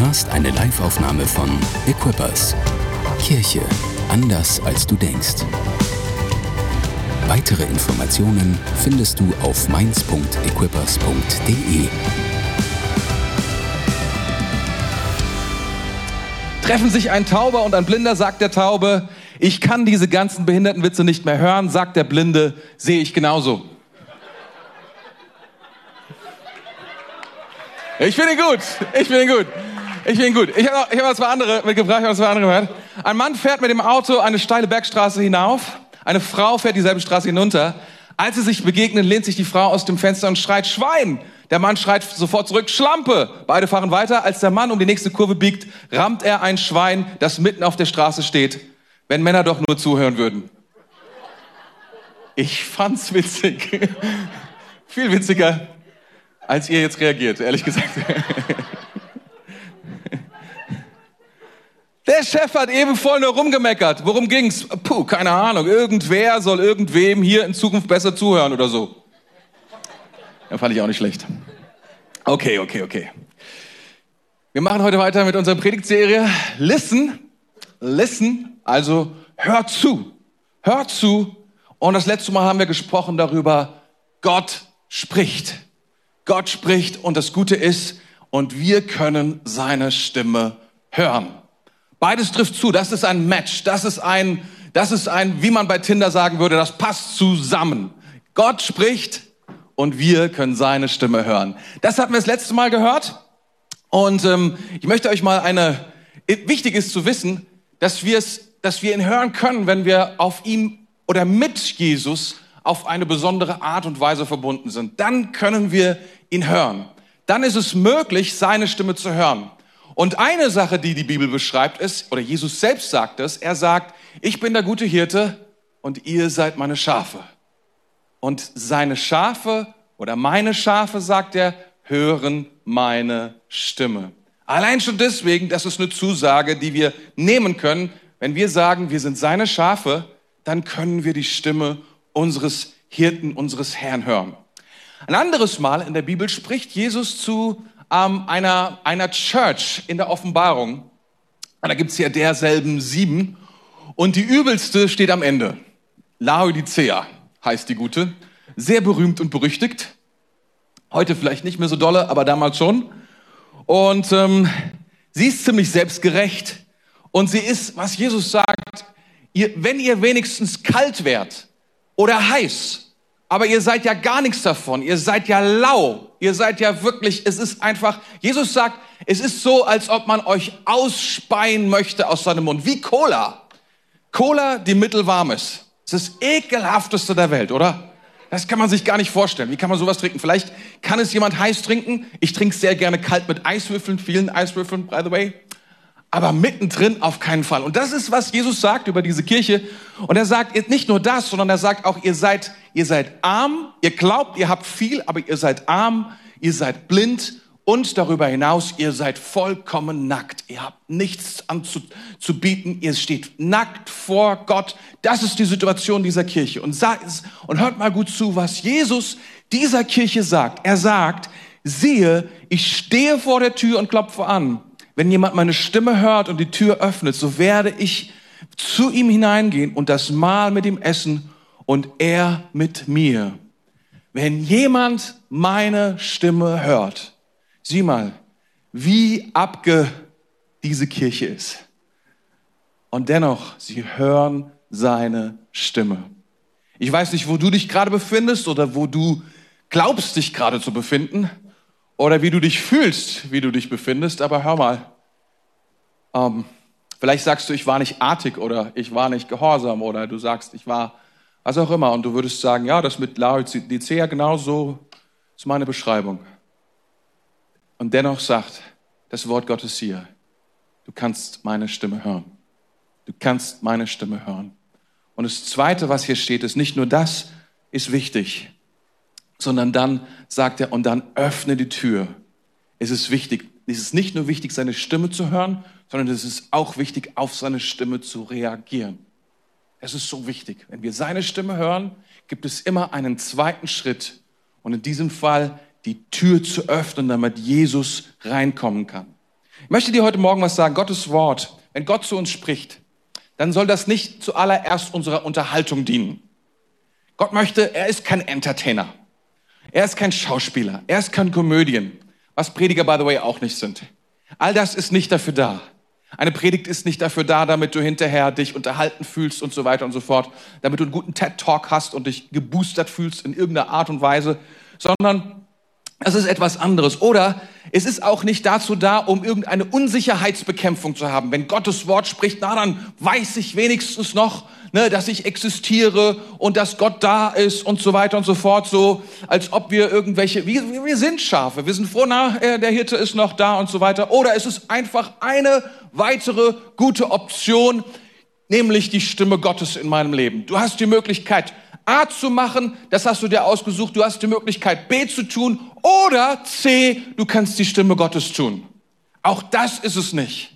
hörst eine Liveaufnahme von Equippers. Kirche anders als du denkst. Weitere Informationen findest du auf mainz.equippers.de. Treffen sich ein Tauber und ein Blinder, sagt der Taube, ich kann diese ganzen Behindertenwitze nicht mehr hören, sagt der Blinde, sehe ich genauso. Ich finde ihn gut. Ich finde ihn gut. Ich ihn gut. Ich habe hab zwei andere mitgebracht, ich habe zwei andere gehört. Ein Mann fährt mit dem Auto eine steile Bergstraße hinauf. Eine Frau fährt dieselbe Straße hinunter. Als sie sich begegnen, lehnt sich die Frau aus dem Fenster und schreit Schwein. Der Mann schreit sofort zurück Schlampe. Beide fahren weiter. Als der Mann um die nächste Kurve biegt, rammt er ein Schwein, das mitten auf der Straße steht. Wenn Männer doch nur zuhören würden. Ich fand's witzig. Viel witziger als ihr jetzt reagiert, ehrlich gesagt. Der Chef hat eben voll nur rumgemeckert. Worum ging's? Puh, keine Ahnung. Irgendwer soll irgendwem hier in Zukunft besser zuhören oder so. Ja, fand ich auch nicht schlecht. Okay, okay, okay. Wir machen heute weiter mit unserer Predigtserie. Listen, listen, also hör zu. Hör zu. Und das letzte Mal haben wir gesprochen darüber, Gott spricht. Gott spricht und das Gute ist, und wir können seine Stimme hören. Beides trifft zu. Das ist ein Match. Das ist ein, das ist ein, wie man bei Tinder sagen würde, das passt zusammen. Gott spricht und wir können seine Stimme hören. Das hatten wir das letzte Mal gehört. Und ähm, ich möchte euch mal eine, wichtig ist zu wissen, dass wir es, dass wir ihn hören können, wenn wir auf ihm oder mit Jesus auf eine besondere Art und Weise verbunden sind. Dann können wir ihn hören. Dann ist es möglich, seine Stimme zu hören. Und eine Sache, die die Bibel beschreibt, ist, oder Jesus selbst sagt es, er sagt, ich bin der gute Hirte und ihr seid meine Schafe. Und seine Schafe oder meine Schafe, sagt er, hören meine Stimme. Allein schon deswegen, das ist eine Zusage, die wir nehmen können. Wenn wir sagen, wir sind seine Schafe, dann können wir die Stimme unseres Hirten, unseres Herrn hören. Ein anderes Mal in der Bibel spricht Jesus zu ähm, einer, einer Church in der Offenbarung. Da gibt's ja derselben sieben. Und die übelste steht am Ende. Laodicea heißt die gute. Sehr berühmt und berüchtigt. Heute vielleicht nicht mehr so dolle, aber damals schon. Und ähm, sie ist ziemlich selbstgerecht. Und sie ist, was Jesus sagt, ihr, wenn ihr wenigstens kalt wärt oder heiß, aber ihr seid ja gar nichts davon. Ihr seid ja lau. Ihr seid ja wirklich, es ist einfach, Jesus sagt, es ist so, als ob man euch ausspeien möchte aus seinem Mund. Wie Cola. Cola, die mittelwarm ist. Das ist das ekelhafteste der Welt, oder? Das kann man sich gar nicht vorstellen. Wie kann man sowas trinken? Vielleicht kann es jemand heiß trinken. Ich trinke sehr gerne kalt mit Eiswürfeln, vielen Eiswürfeln, by the way aber mittendrin auf keinen Fall. Und das ist, was Jesus sagt über diese Kirche. Und er sagt nicht nur das, sondern er sagt auch, ihr seid, ihr seid arm, ihr glaubt, ihr habt viel, aber ihr seid arm, ihr seid blind und darüber hinaus, ihr seid vollkommen nackt. Ihr habt nichts anzubieten, ihr steht nackt vor Gott. Das ist die Situation dieser Kirche. Und, und hört mal gut zu, was Jesus dieser Kirche sagt. Er sagt, siehe, ich stehe vor der Tür und klopfe an. Wenn jemand meine Stimme hört und die Tür öffnet, so werde ich zu ihm hineingehen und das Mahl mit ihm essen und er mit mir. Wenn jemand meine Stimme hört, sieh mal, wie abge diese Kirche ist. Und dennoch, sie hören seine Stimme. Ich weiß nicht, wo du dich gerade befindest oder wo du glaubst, dich gerade zu befinden oder wie du dich fühlst, wie du dich befindest, aber hör mal, ähm, vielleicht sagst du, ich war nicht artig oder ich war nicht gehorsam oder du sagst, ich war was auch immer und du würdest sagen, ja, das mit Laodicea genau so ist meine Beschreibung. Und dennoch sagt das Wort Gottes hier, du kannst meine Stimme hören. Du kannst meine Stimme hören. Und das Zweite, was hier steht, ist nicht nur das ist wichtig, sondern dann sagt er, und dann öffne die Tür. Es ist wichtig, es ist nicht nur wichtig, seine Stimme zu hören, sondern es ist auch wichtig, auf seine Stimme zu reagieren. Es ist so wichtig. Wenn wir seine Stimme hören, gibt es immer einen zweiten Schritt und in diesem Fall die Tür zu öffnen, damit Jesus reinkommen kann. Ich möchte dir heute Morgen was sagen. Gottes Wort, wenn Gott zu uns spricht, dann soll das nicht zuallererst unserer Unterhaltung dienen. Gott möchte, er ist kein Entertainer. Er ist kein Schauspieler. Er ist kein Komödien. Was Prediger, by the way, auch nicht sind. All das ist nicht dafür da. Eine Predigt ist nicht dafür da, damit du hinterher dich unterhalten fühlst und so weiter und so fort, damit du einen guten TED-Talk hast und dich geboostert fühlst in irgendeiner Art und Weise, sondern es ist etwas anderes. Oder es ist auch nicht dazu da, um irgendeine Unsicherheitsbekämpfung zu haben. Wenn Gottes Wort spricht, na dann weiß ich wenigstens noch, ne, dass ich existiere und dass Gott da ist und so weiter und so fort, so als ob wir irgendwelche, wir, wir sind Schafe, wir sind froh, na, äh, der Hirte ist noch da und so weiter. Oder es ist einfach eine weitere gute Option, nämlich die Stimme Gottes in meinem Leben. Du hast die Möglichkeit, A zu machen, das hast du dir ausgesucht, du hast die Möglichkeit, B zu tun oder C, du kannst die Stimme Gottes tun. Auch das ist es nicht.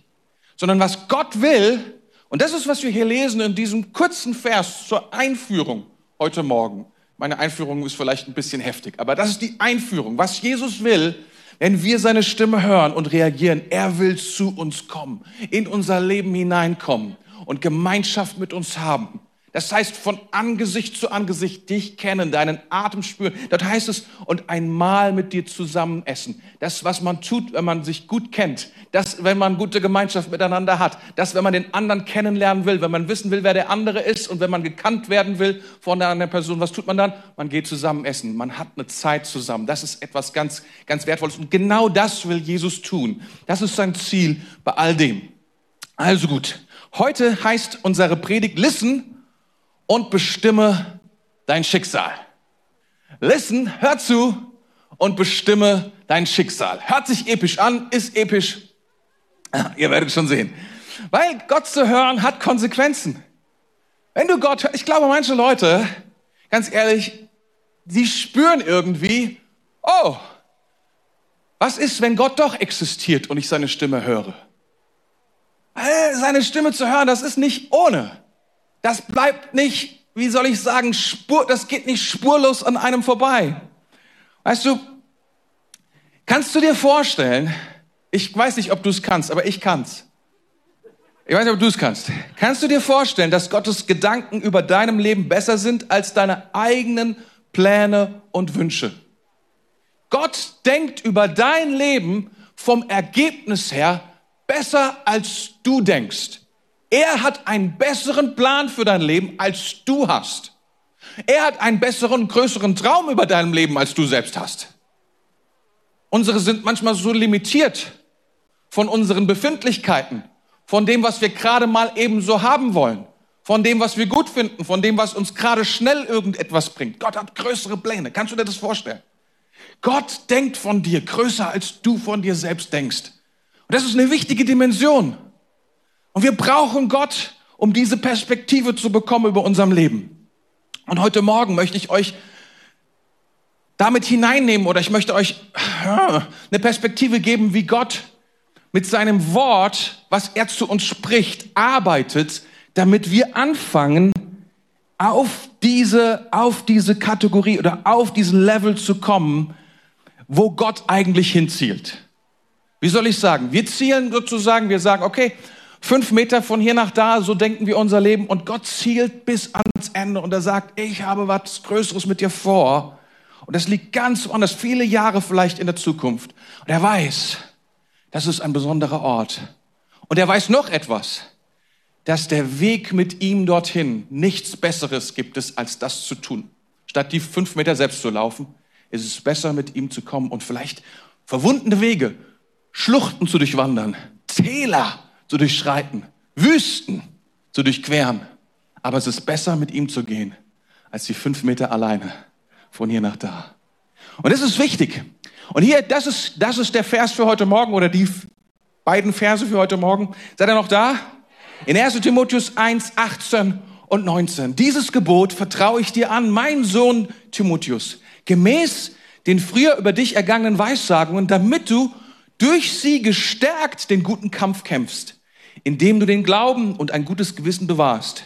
Sondern was Gott will, und das ist, was wir hier lesen in diesem kurzen Vers zur Einführung heute Morgen. Meine Einführung ist vielleicht ein bisschen heftig, aber das ist die Einführung. Was Jesus will, wenn wir seine Stimme hören und reagieren, er will zu uns kommen, in unser Leben hineinkommen und Gemeinschaft mit uns haben. Das heißt, von Angesicht zu Angesicht dich kennen, deinen Atem spüren. Das heißt es, und einmal mit dir zusammen essen. Das, was man tut, wenn man sich gut kennt. Das, wenn man gute Gemeinschaft miteinander hat. Das, wenn man den anderen kennenlernen will, wenn man wissen will, wer der andere ist und wenn man gekannt werden will von der anderen Person. Was tut man dann? Man geht zusammen essen. Man hat eine Zeit zusammen. Das ist etwas ganz, ganz Wertvolles. Und genau das will Jesus tun. Das ist sein Ziel bei all dem. Also gut. Heute heißt unsere Predigt Listen und bestimme dein Schicksal. Listen, hör zu und bestimme dein Schicksal. Hört sich episch an, ist episch. Ihr werdet schon sehen. Weil Gott zu hören hat Konsequenzen. Wenn du Gott hörst, ich glaube, manche Leute, ganz ehrlich, sie spüren irgendwie, oh, was ist, wenn Gott doch existiert und ich seine Stimme höre? Seine Stimme zu hören, das ist nicht ohne das bleibt nicht, wie soll ich sagen, spur, das geht nicht spurlos an einem vorbei. Weißt du, kannst du dir vorstellen, ich weiß nicht, ob du es kannst, aber ich kann's. Ich weiß nicht, ob du es kannst. Kannst du dir vorstellen, dass Gottes Gedanken über deinem Leben besser sind als deine eigenen Pläne und Wünsche? Gott denkt über dein Leben vom Ergebnis her besser als du denkst. Er hat einen besseren Plan für dein Leben, als du hast. Er hat einen besseren, größeren Traum über deinem Leben, als du selbst hast. Unsere sind manchmal so limitiert von unseren Befindlichkeiten, von dem, was wir gerade mal eben so haben wollen, von dem, was wir gut finden, von dem, was uns gerade schnell irgendetwas bringt. Gott hat größere Pläne. Kannst du dir das vorstellen? Gott denkt von dir größer, als du von dir selbst denkst. Und das ist eine wichtige Dimension. Und wir brauchen Gott, um diese Perspektive zu bekommen über unserem Leben. Und heute Morgen möchte ich euch damit hineinnehmen oder ich möchte euch eine Perspektive geben, wie Gott mit seinem Wort, was er zu uns spricht, arbeitet, damit wir anfangen, auf diese, auf diese Kategorie oder auf diesen Level zu kommen, wo Gott eigentlich hinzielt. Wie soll ich sagen? Wir zielen sozusagen, wir sagen, okay, fünf Meter von hier nach da, so denken wir unser Leben. Und Gott zielt bis ans Ende und er sagt, ich habe was Größeres mit dir vor. Und das liegt ganz woanders, viele Jahre vielleicht in der Zukunft. Und er weiß, das ist ein besonderer Ort. Und er weiß noch etwas, dass der Weg mit ihm dorthin nichts Besseres gibt es, als das zu tun. Statt die fünf Meter selbst zu laufen, ist es besser, mit ihm zu kommen und vielleicht verwundene Wege, Schluchten zu durchwandern, Täler zu durchschreiten, Wüsten zu durchqueren. Aber es ist besser, mit ihm zu gehen, als die fünf Meter alleine von hier nach da. Und das ist wichtig. Und hier, das ist, das ist der Vers für heute Morgen oder die beiden Verse für heute Morgen. Seid ihr noch da? In 1 Timotheus 1, 18 und 19. Dieses Gebot vertraue ich dir an, mein Sohn Timotheus, gemäß den früher über dich ergangenen Weissagungen, damit du durch sie gestärkt den guten Kampf kämpfst indem du den Glauben und ein gutes Gewissen bewahrst.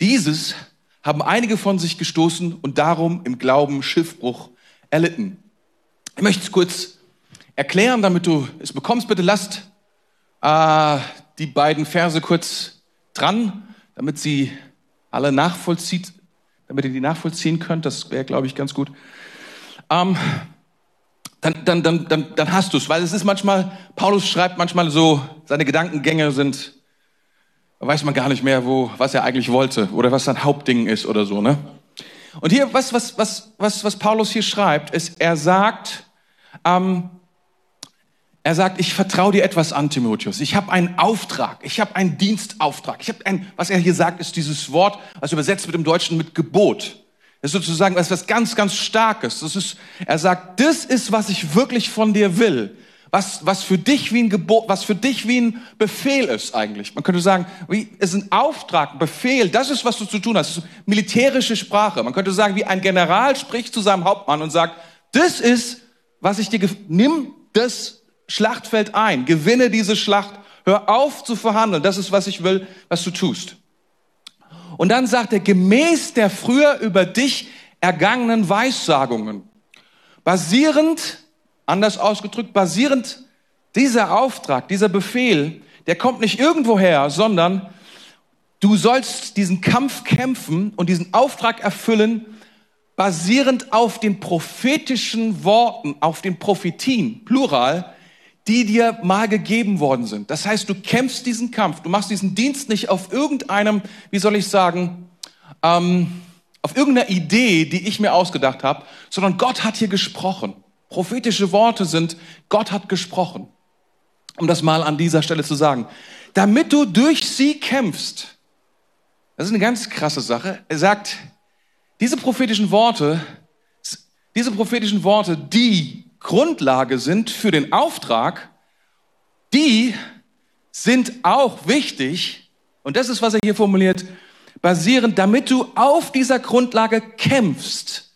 Dieses haben einige von sich gestoßen und darum im Glauben Schiffbruch erlitten. Ich möchte es kurz erklären, damit du es bekommst. Bitte lasst äh, die beiden Verse kurz dran, damit sie alle nachvollzieht, damit ihr die nachvollziehen könnt. Das wäre, glaube ich, ganz gut. Ähm, dann, dann, dann, dann, dann hast du es, weil es ist manchmal, Paulus schreibt manchmal so, seine Gedankengänge sind, weiß man gar nicht mehr, wo, was er eigentlich wollte oder was sein Hauptding ist oder so, ne? Und hier, was, was, was, was, was Paulus hier schreibt, ist, er sagt, ähm, er sagt, ich vertraue dir etwas an, Timotheus. Ich habe einen Auftrag, ich habe einen Dienstauftrag. Ich habe ein, was er hier sagt, ist dieses Wort, was übersetzt wird im Deutschen mit Gebot. Das ist sozusagen etwas ganz, ganz Starkes. Das ist, er sagt, das ist, was ich wirklich von dir will. Was, was für dich wie ein Gebot, was für dich wie ein Befehl ist eigentlich. Man könnte sagen, wie, es ist ein Auftrag, ein Befehl, das ist, was du zu tun hast. militärische Sprache. Man könnte sagen, wie ein General spricht zu seinem Hauptmann und sagt, das ist, was ich dir, nimm das Schlachtfeld ein, gewinne diese Schlacht, hör auf zu verhandeln, das ist, was ich will, was du tust. Und dann sagt er, gemäß der früher über dich ergangenen Weissagungen, basierend Anders ausgedrückt, basierend dieser Auftrag, dieser Befehl, der kommt nicht irgendwo her, sondern du sollst diesen Kampf kämpfen und diesen Auftrag erfüllen, basierend auf den prophetischen Worten, auf den Prophetien, plural, die dir mal gegeben worden sind. Das heißt, du kämpfst diesen Kampf, du machst diesen Dienst nicht auf irgendeinem, wie soll ich sagen, ähm, auf irgendeiner Idee, die ich mir ausgedacht habe, sondern Gott hat hier gesprochen. Prophetische Worte sind, Gott hat gesprochen. Um das mal an dieser Stelle zu sagen. Damit du durch sie kämpfst. Das ist eine ganz krasse Sache. Er sagt, diese prophetischen Worte, diese prophetischen Worte, die Grundlage sind für den Auftrag, die sind auch wichtig, und das ist, was er hier formuliert, basierend, damit du auf dieser Grundlage kämpfst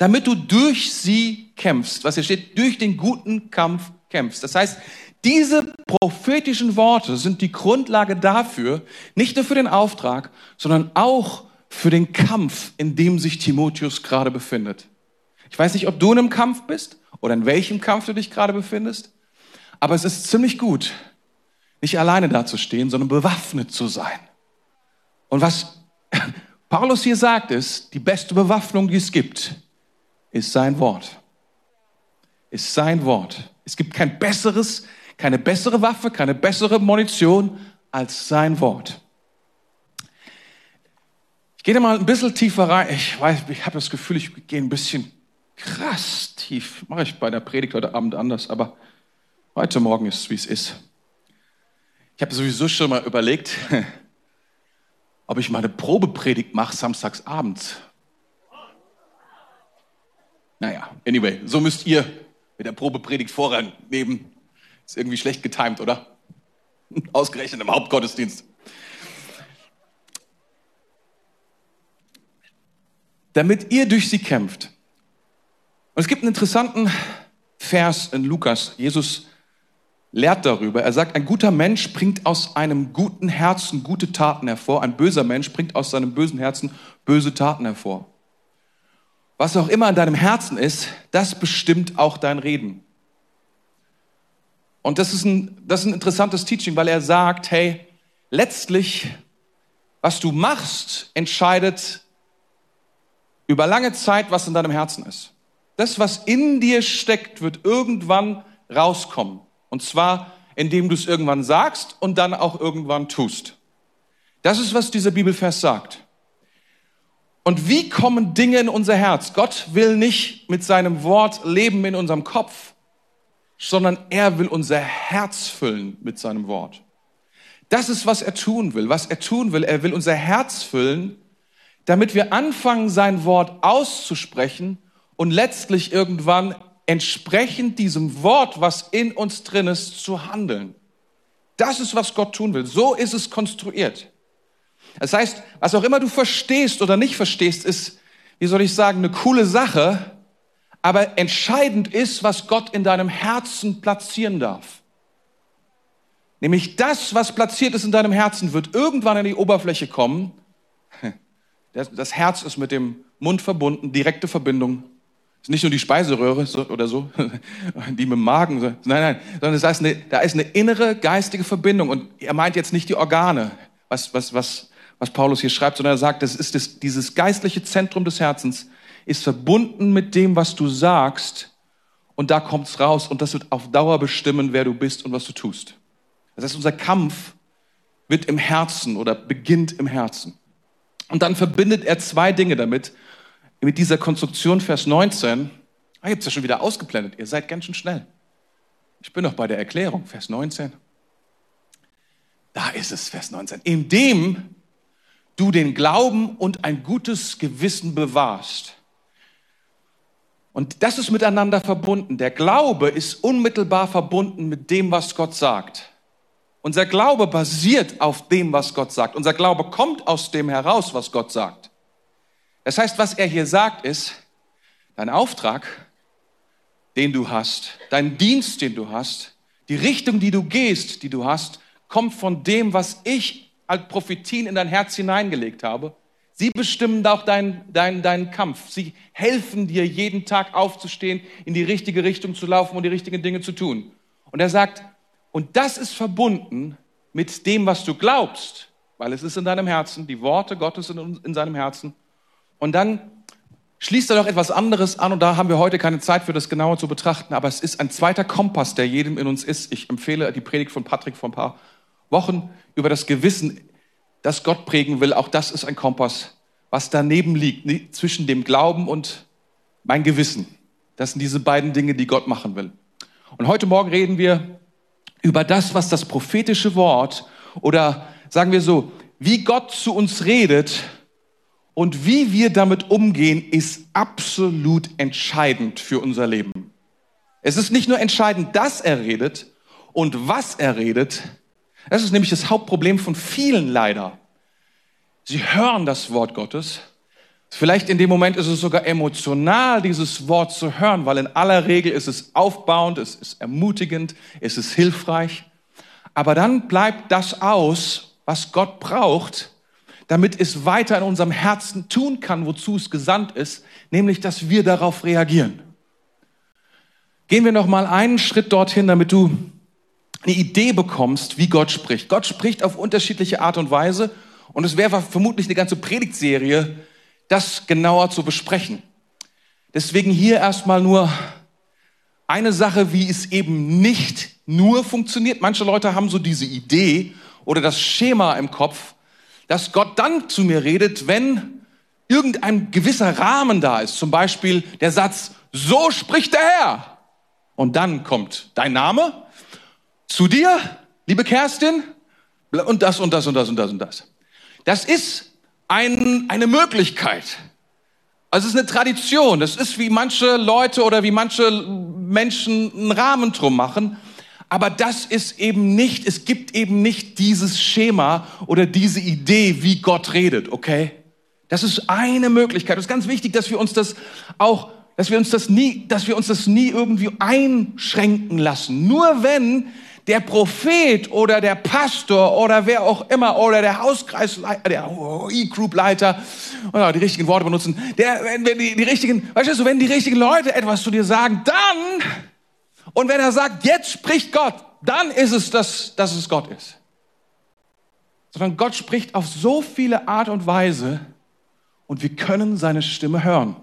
damit du durch sie kämpfst. Was hier steht, durch den guten Kampf kämpfst. Das heißt, diese prophetischen Worte sind die Grundlage dafür, nicht nur für den Auftrag, sondern auch für den Kampf, in dem sich Timotheus gerade befindet. Ich weiß nicht, ob du in einem Kampf bist oder in welchem Kampf du dich gerade befindest, aber es ist ziemlich gut, nicht alleine dazustehen, sondern bewaffnet zu sein. Und was Paulus hier sagt, ist, die beste Bewaffnung, die es gibt, ist sein Wort. Ist sein Wort. Es gibt kein besseres, keine bessere Waffe, keine bessere Munition als sein Wort. Ich gehe da mal ein bisschen tiefer rein. Ich weiß, ich habe das Gefühl, ich gehe ein bisschen krass tief. Mache ich bei der Predigt heute Abend anders, aber heute Morgen ist es, wie es ist. Ich habe sowieso schon mal überlegt, ob ich mal eine Probepredigt mache samstags abends. Naja, anyway, so müsst ihr mit der Probepredigt Vorrang nehmen. Ist irgendwie schlecht getimt, oder? Ausgerechnet im Hauptgottesdienst. Damit ihr durch sie kämpft. Und es gibt einen interessanten Vers in Lukas. Jesus lehrt darüber. Er sagt, ein guter Mensch bringt aus einem guten Herzen gute Taten hervor. Ein böser Mensch bringt aus seinem bösen Herzen böse Taten hervor. Was auch immer in deinem Herzen ist, das bestimmt auch dein Reden. Und das ist ein, das ist ein interessantes Teaching, weil er sagt, hey, letztlich, was du machst, entscheidet über lange Zeit, was in deinem Herzen ist. Das, was in dir steckt, wird irgendwann rauskommen. Und zwar, indem du es irgendwann sagst und dann auch irgendwann tust. Das ist, was dieser Bibelvers sagt. Und wie kommen Dinge in unser Herz? Gott will nicht mit seinem Wort leben in unserem Kopf, sondern er will unser Herz füllen mit seinem Wort. Das ist, was er tun will. Was er tun will, er will unser Herz füllen, damit wir anfangen, sein Wort auszusprechen und letztlich irgendwann entsprechend diesem Wort, was in uns drin ist, zu handeln. Das ist, was Gott tun will. So ist es konstruiert. Das heißt, was auch immer du verstehst oder nicht verstehst, ist, wie soll ich sagen, eine coole Sache, aber entscheidend ist, was Gott in deinem Herzen platzieren darf. Nämlich das, was platziert ist in deinem Herzen, wird irgendwann an die Oberfläche kommen. Das Herz ist mit dem Mund verbunden, direkte Verbindung. Ist nicht nur die Speiseröhre oder so, die mit dem Magen, nein, nein, sondern das heißt, da ist eine innere geistige Verbindung. Und er meint jetzt nicht die Organe, was, was, was, was Paulus hier schreibt, sondern er sagt, das ist das, dieses geistliche Zentrum des Herzens, ist verbunden mit dem, was du sagst, und da kommt's raus, und das wird auf Dauer bestimmen, wer du bist und was du tust. Das heißt, unser Kampf wird im Herzen oder beginnt im Herzen. Und dann verbindet er zwei Dinge damit, mit dieser Konstruktion, Vers 19. Ah, ihr habt es ja schon wieder ausgeblendet. Ihr seid ganz schön schnell. Ich bin noch bei der Erklärung, Vers 19. Da ist es, Vers 19. Indem du den Glauben und ein gutes Gewissen bewahrst. Und das ist miteinander verbunden. Der Glaube ist unmittelbar verbunden mit dem, was Gott sagt. Unser Glaube basiert auf dem, was Gott sagt. Unser Glaube kommt aus dem heraus, was Gott sagt. Das heißt, was er hier sagt, ist, dein Auftrag, den du hast, dein Dienst, den du hast, die Richtung, die du gehst, die du hast, kommt von dem, was ich als Prophetien in dein Herz hineingelegt habe. Sie bestimmen auch deinen dein, dein Kampf. Sie helfen dir, jeden Tag aufzustehen, in die richtige Richtung zu laufen und die richtigen Dinge zu tun. Und er sagt, und das ist verbunden mit dem, was du glaubst, weil es ist in deinem Herzen, die Worte Gottes sind in seinem Herzen. Und dann schließt er noch etwas anderes an und da haben wir heute keine Zeit für das genauer zu betrachten, aber es ist ein zweiter Kompass, der jedem in uns ist. Ich empfehle die Predigt von Patrick vor ein paar Wochen über das Gewissen, das Gott prägen will. Auch das ist ein Kompass, was daneben liegt, zwischen dem Glauben und mein Gewissen. Das sind diese beiden Dinge, die Gott machen will. Und heute Morgen reden wir über das, was das prophetische Wort oder sagen wir so, wie Gott zu uns redet und wie wir damit umgehen, ist absolut entscheidend für unser Leben. Es ist nicht nur entscheidend, dass er redet und was er redet. Das ist nämlich das Hauptproblem von vielen leider. Sie hören das Wort Gottes. Vielleicht in dem Moment ist es sogar emotional, dieses Wort zu hören, weil in aller Regel ist es aufbauend, es ist ermutigend, es ist hilfreich. Aber dann bleibt das aus, was Gott braucht, damit es weiter in unserem Herzen tun kann, wozu es gesandt ist, nämlich dass wir darauf reagieren. Gehen wir noch mal einen Schritt dorthin, damit du eine Idee bekommst, wie Gott spricht. Gott spricht auf unterschiedliche Art und Weise und es wäre vermutlich eine ganze Predigtserie, das genauer zu besprechen. Deswegen hier erstmal nur eine Sache, wie es eben nicht nur funktioniert. Manche Leute haben so diese Idee oder das Schema im Kopf, dass Gott dann zu mir redet, wenn irgendein gewisser Rahmen da ist. Zum Beispiel der Satz, so spricht der Herr. Und dann kommt dein Name zu dir, liebe Kerstin, und das und das und das und das und das. Das ist ein, eine Möglichkeit. Also es ist eine Tradition. Das ist wie manche Leute oder wie manche Menschen einen Rahmen drum machen. Aber das ist eben nicht, es gibt eben nicht dieses Schema oder diese Idee, wie Gott redet, okay? Das ist eine Möglichkeit. Es ist ganz wichtig, dass wir uns das auch, dass wir uns das nie, dass wir uns das nie irgendwie einschränken lassen. Nur wenn der Prophet oder der Pastor oder wer auch immer oder der Hauskreisleiter, der E-Group-Leiter, die richtigen Worte benutzen, der, wenn die, die richtigen, weißt du, wenn die richtigen Leute etwas zu dir sagen, dann und wenn er sagt, jetzt spricht Gott, dann ist es, dass, dass es Gott ist. Sondern Gott spricht auf so viele Art und Weise und wir können seine Stimme hören.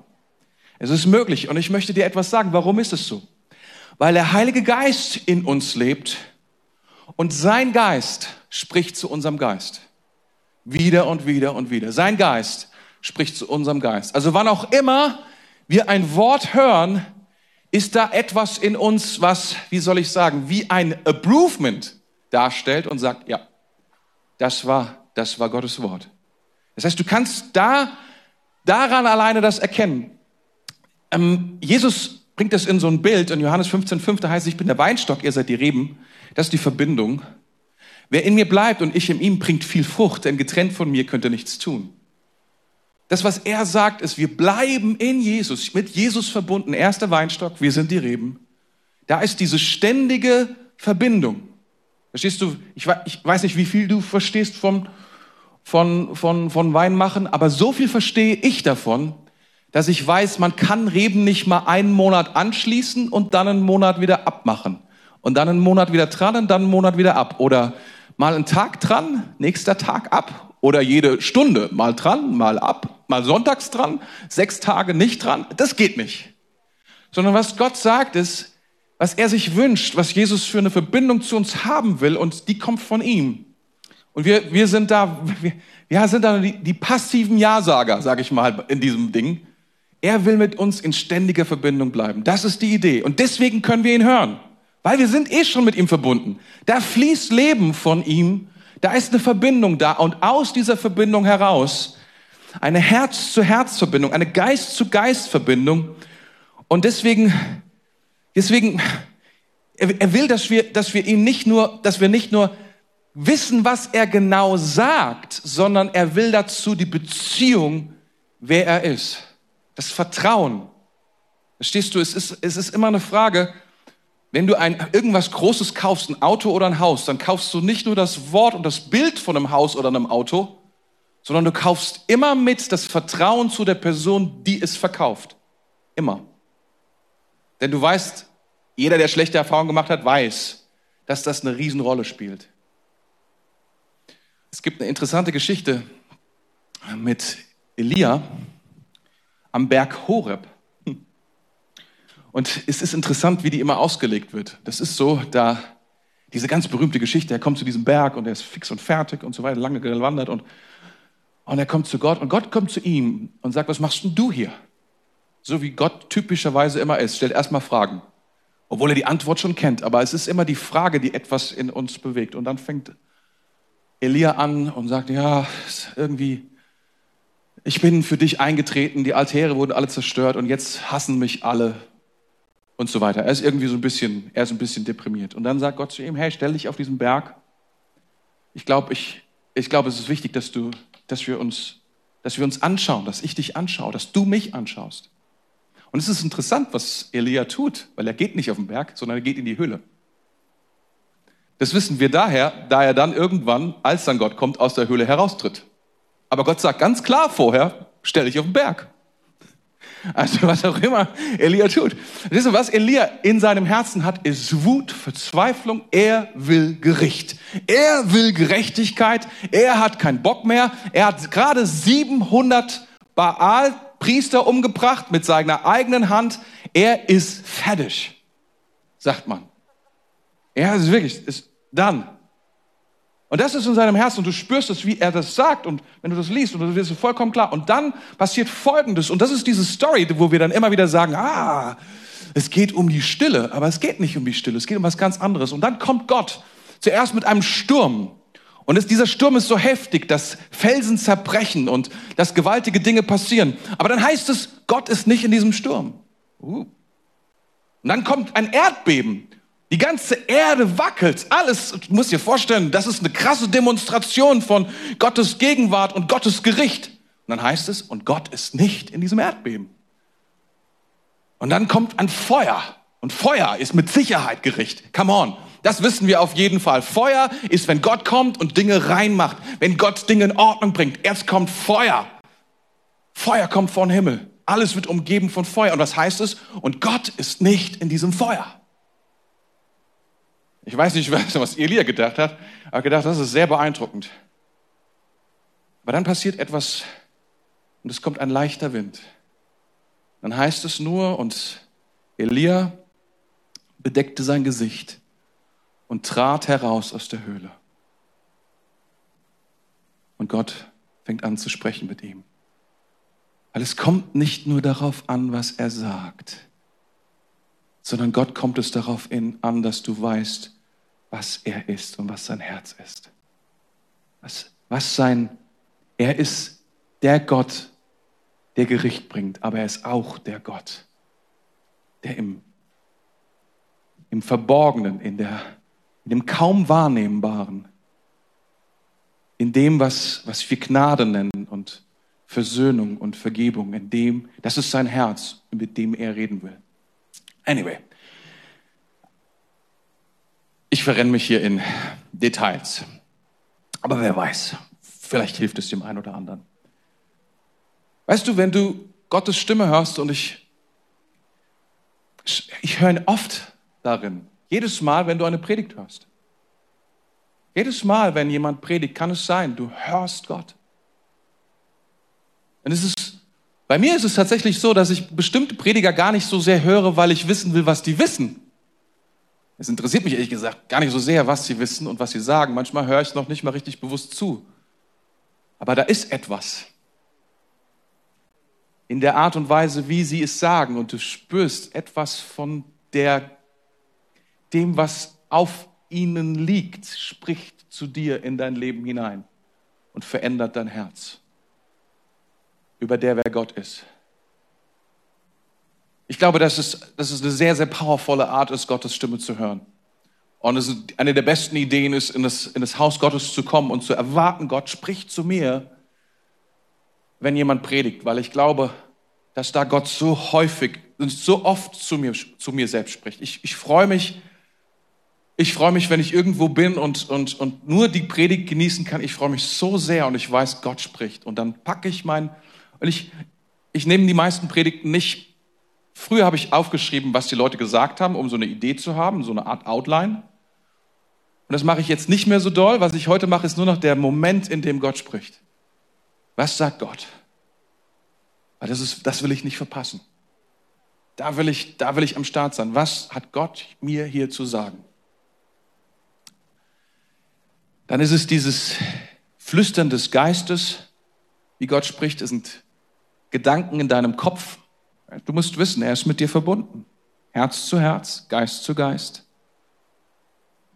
Es ist möglich und ich möchte dir etwas sagen. Warum ist es so? Weil der Heilige Geist in uns lebt und sein Geist spricht zu unserem Geist. Wieder und wieder und wieder. Sein Geist spricht zu unserem Geist. Also wann auch immer wir ein Wort hören, ist da etwas in uns, was, wie soll ich sagen, wie ein Approvement darstellt und sagt, ja, das war, das war Gottes Wort. Das heißt, du kannst da, daran alleine das erkennen. Ähm, Jesus bringt das in so ein Bild, in Johannes 15, 5, da heißt es, ich bin der Weinstock, ihr seid die Reben. Das ist die Verbindung. Wer in mir bleibt und ich in ihm, bringt viel Frucht, denn getrennt von mir könnt ihr nichts tun. Das, was er sagt, ist, wir bleiben in Jesus, mit Jesus verbunden. Er ist der Weinstock, wir sind die Reben. Da ist diese ständige Verbindung. Verstehst du? Ich, weiß nicht, wie viel du verstehst von, von, von, von Wein machen, aber so viel verstehe ich davon, dass ich weiß, man kann Reben nicht mal einen Monat anschließen und dann einen Monat wieder abmachen. Und dann einen Monat wieder dran und dann einen Monat wieder ab. Oder mal einen Tag dran, nächster Tag ab. Oder jede Stunde mal dran, mal ab, mal sonntags dran, sechs Tage nicht dran. Das geht nicht. Sondern was Gott sagt ist, was er sich wünscht, was Jesus für eine Verbindung zu uns haben will und die kommt von ihm. Und wir, wir sind da, wir, wir sind da die, die passiven Ja-Sager, sage ich mal, in diesem Ding. Er will mit uns in ständiger Verbindung bleiben. Das ist die Idee. Und deswegen können wir ihn hören. Weil wir sind eh schon mit ihm verbunden. Da fließt Leben von ihm. Da ist eine Verbindung da. Und aus dieser Verbindung heraus eine Herz-zu-Herz-Verbindung, eine Geist-zu-Geist-Verbindung. Und deswegen, deswegen, er, will, dass wir, dass wir ihn nicht nur, dass wir nicht nur wissen, was er genau sagt, sondern er will dazu die Beziehung, wer er ist. Das Vertrauen. Verstehst du, es ist, es ist immer eine Frage, wenn du ein, irgendwas Großes kaufst, ein Auto oder ein Haus, dann kaufst du nicht nur das Wort und das Bild von einem Haus oder einem Auto, sondern du kaufst immer mit das Vertrauen zu der Person, die es verkauft. Immer. Denn du weißt, jeder, der schlechte Erfahrungen gemacht hat, weiß, dass das eine Riesenrolle spielt. Es gibt eine interessante Geschichte mit Elia am Berg Horeb. Und es ist interessant, wie die immer ausgelegt wird. Das ist so, da diese ganz berühmte Geschichte, er kommt zu diesem Berg und er ist fix und fertig und so weiter, lange gewandert und, und er kommt zu Gott und Gott kommt zu ihm und sagt, was machst denn du hier? So wie Gott typischerweise immer ist, stellt erstmal Fragen. Obwohl er die Antwort schon kennt, aber es ist immer die Frage, die etwas in uns bewegt. Und dann fängt Elia an und sagt, ja, irgendwie, ich bin für dich eingetreten, die Altäre wurden alle zerstört und jetzt hassen mich alle und so weiter. Er ist irgendwie so ein bisschen, er ist ein bisschen deprimiert. Und dann sagt Gott zu ihm, hey, stell dich auf diesen Berg. Ich glaube, ich, ich glaube, es ist wichtig, dass du, dass wir uns, dass wir uns anschauen, dass ich dich anschaue, dass du mich anschaust. Und es ist interessant, was Elia tut, weil er geht nicht auf den Berg, sondern er geht in die Höhle. Das wissen wir daher, da er dann irgendwann, als dann Gott kommt, aus der Höhle heraustritt. Aber Gott sagt ganz klar vorher, stell dich auf den Berg. Also was auch immer Elia tut. Wisst ihr, was Elia in seinem Herzen hat, ist Wut, Verzweiflung. Er will Gericht. Er will Gerechtigkeit. Er hat keinen Bock mehr. Er hat gerade 700 Baal-Priester umgebracht mit seiner eigenen Hand. Er ist fertig, sagt man. Er ist wirklich, ist dann. Und das ist in seinem Herzen und du spürst es, wie er das sagt und wenn du das liest und du wirst es vollkommen klar. Und dann passiert Folgendes und das ist diese Story, wo wir dann immer wieder sagen, ah, es geht um die Stille, aber es geht nicht um die Stille, es geht um was ganz anderes. Und dann kommt Gott zuerst mit einem Sturm. Und es, dieser Sturm ist so heftig, dass Felsen zerbrechen und dass gewaltige Dinge passieren. Aber dann heißt es, Gott ist nicht in diesem Sturm. Uh. Und dann kommt ein Erdbeben. Die ganze Erde wackelt. Alles, du musst dir vorstellen, das ist eine krasse Demonstration von Gottes Gegenwart und Gottes Gericht. Und dann heißt es, und Gott ist nicht in diesem Erdbeben. Und dann kommt ein Feuer. Und Feuer ist mit Sicherheit Gericht. Come on. Das wissen wir auf jeden Fall. Feuer ist, wenn Gott kommt und Dinge reinmacht. Wenn Gott Dinge in Ordnung bringt. Erst kommt Feuer. Feuer kommt vom Himmel. Alles wird umgeben von Feuer. Und was heißt es? Und Gott ist nicht in diesem Feuer. Ich weiß nicht, was Elia gedacht hat, aber gedacht, das ist sehr beeindruckend. Aber dann passiert etwas und es kommt ein leichter Wind. Dann heißt es nur, und Elia bedeckte sein Gesicht und trat heraus aus der Höhle. Und Gott fängt an zu sprechen mit ihm. Weil es kommt nicht nur darauf an, was er sagt, sondern Gott kommt es darauf an, dass du weißt, was er ist und was sein Herz ist. Was, was sein, er ist der Gott, der Gericht bringt, aber er ist auch der Gott, der im, im Verborgenen, in, der, in dem kaum Wahrnehmbaren, in dem, was, was wir Gnade nennen und Versöhnung und Vergebung, in dem, das ist sein Herz, mit dem er reden will. Anyway, ich verrenne mich hier in Details. Aber wer weiß, vielleicht hilft es dem einen oder anderen. Weißt du, wenn du Gottes Stimme hörst und ich, ich höre ihn oft darin. Jedes Mal, wenn du eine Predigt hörst. Jedes Mal, wenn jemand predigt, kann es sein, du hörst Gott. Und es ist, bei mir ist es tatsächlich so, dass ich bestimmte Prediger gar nicht so sehr höre, weil ich wissen will, was die wissen. Es interessiert mich ehrlich gesagt gar nicht so sehr, was sie wissen und was sie sagen. Manchmal höre ich noch nicht mal richtig bewusst zu. Aber da ist etwas in der Art und Weise, wie sie es sagen. Und du spürst etwas von der, dem, was auf ihnen liegt, spricht zu dir in dein Leben hinein und verändert dein Herz über der, wer Gott ist. Ich glaube, dass es, dass es eine sehr, sehr powervolle Art ist, Gottes Stimme zu hören. Und es ist eine der besten Ideen ist, in das, in das Haus Gottes zu kommen und zu erwarten, Gott spricht zu mir, wenn jemand predigt, weil ich glaube, dass da Gott so häufig und so oft zu mir, zu mir selbst spricht. Ich, ich freue mich, ich freue mich, wenn ich irgendwo bin und, und, und nur die Predigt genießen kann. Ich freue mich so sehr und ich weiß, Gott spricht. Und dann packe ich mein, und ich, ich nehme die meisten Predigten nicht. Früher habe ich aufgeschrieben, was die Leute gesagt haben, um so eine Idee zu haben, so eine Art Outline. Und das mache ich jetzt nicht mehr so doll. Was ich heute mache, ist nur noch der Moment, in dem Gott spricht. Was sagt Gott? Weil das, ist, das will ich nicht verpassen. Da will, ich, da will ich am Start sein. Was hat Gott mir hier zu sagen? Dann ist es dieses Flüstern des Geistes, wie Gott spricht. Es sind Gedanken in deinem Kopf. Du musst wissen, er ist mit dir verbunden. Herz zu Herz, Geist zu Geist.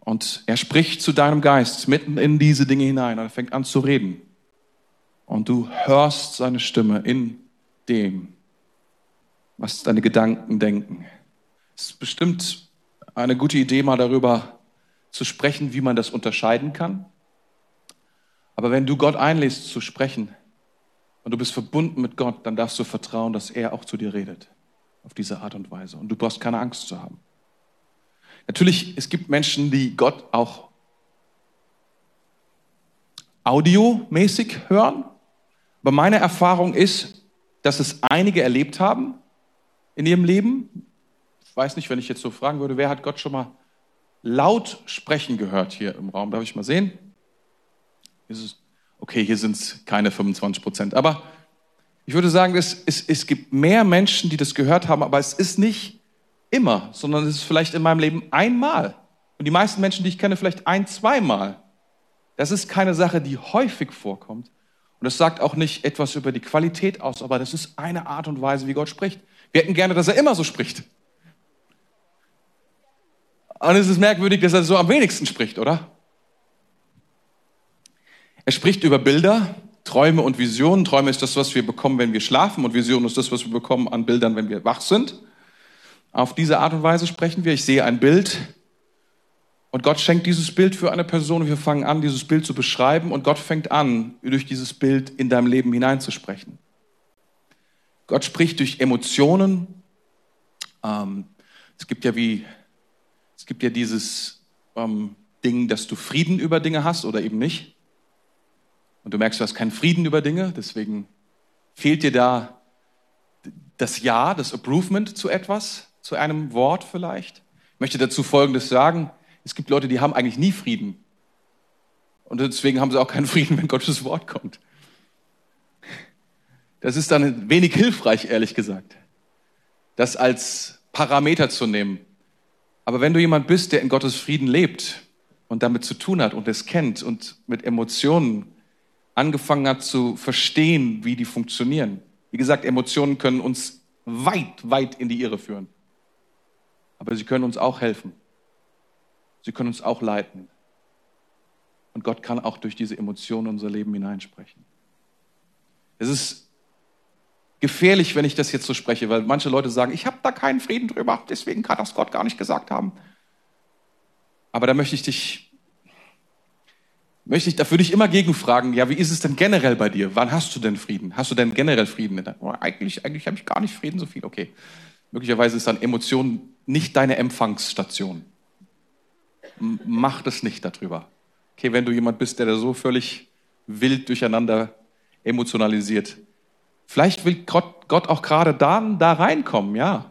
Und er spricht zu deinem Geist mitten in diese Dinge hinein. Er fängt an zu reden. Und du hörst seine Stimme in dem, was deine Gedanken denken. Es ist bestimmt eine gute Idee, mal darüber zu sprechen, wie man das unterscheiden kann. Aber wenn du Gott einlädst zu sprechen und du bist verbunden mit Gott, dann darfst du vertrauen, dass er auch zu dir redet. Auf diese Art und Weise. Und du brauchst keine Angst zu haben. Natürlich, es gibt Menschen, die Gott auch audiomäßig hören. Aber meine Erfahrung ist, dass es einige erlebt haben in ihrem Leben. Ich weiß nicht, wenn ich jetzt so fragen würde, wer hat Gott schon mal laut sprechen gehört hier im Raum? Darf ich mal sehen? Okay, hier sind es keine 25 Prozent. Aber ich würde sagen, es, es, es gibt mehr Menschen, die das gehört haben, aber es ist nicht immer, sondern es ist vielleicht in meinem Leben einmal. Und die meisten Menschen, die ich kenne, vielleicht ein, zweimal. Das ist keine Sache, die häufig vorkommt. Und das sagt auch nicht etwas über die Qualität aus, aber das ist eine Art und Weise, wie Gott spricht. Wir hätten gerne, dass er immer so spricht. Und es ist merkwürdig, dass er so am wenigsten spricht, oder? Er spricht über Bilder, Träume und Visionen. Träume ist das, was wir bekommen, wenn wir schlafen, und Vision ist das, was wir bekommen an Bildern, wenn wir wach sind. Auf diese Art und Weise sprechen wir. Ich sehe ein Bild, und Gott schenkt dieses Bild für eine Person. Wir fangen an, dieses Bild zu beschreiben. Und Gott fängt an, durch dieses Bild in deinem Leben hineinzusprechen. Gott spricht durch Emotionen. Ähm, es gibt ja wie, es gibt ja dieses ähm, Ding, dass du Frieden über Dinge hast oder eben nicht. Und du merkst, du hast keinen Frieden über Dinge. Deswegen fehlt dir da das Ja, das Approvement zu etwas, zu einem Wort vielleicht. Ich möchte dazu Folgendes sagen es gibt Leute, die haben eigentlich nie Frieden. Und deswegen haben sie auch keinen Frieden, wenn Gottes Wort kommt. Das ist dann wenig hilfreich, ehrlich gesagt, das als Parameter zu nehmen. Aber wenn du jemand bist, der in Gottes Frieden lebt und damit zu tun hat und es kennt und mit Emotionen angefangen hat zu verstehen, wie die funktionieren. Wie gesagt, Emotionen können uns weit, weit in die Irre führen. Aber sie können uns auch helfen. Sie können uns auch leiten. Und Gott kann auch durch diese Emotionen unser Leben hineinsprechen. Es ist gefährlich, wenn ich das jetzt so spreche, weil manche Leute sagen, ich habe da keinen Frieden drüber, deswegen kann das Gott gar nicht gesagt haben. Aber da möchte ich dich, möchte ich, da würde ich immer gegenfragen, ja, wie ist es denn generell bei dir? Wann hast du denn Frieden? Hast du denn generell Frieden? Oh, eigentlich, eigentlich habe ich gar nicht Frieden so viel. Okay. Möglicherweise ist dann Emotion nicht deine Empfangsstation mach das nicht darüber. Okay, wenn du jemand bist, der da so völlig wild durcheinander emotionalisiert, Vielleicht will Gott, Gott auch gerade da, da reinkommen, ja.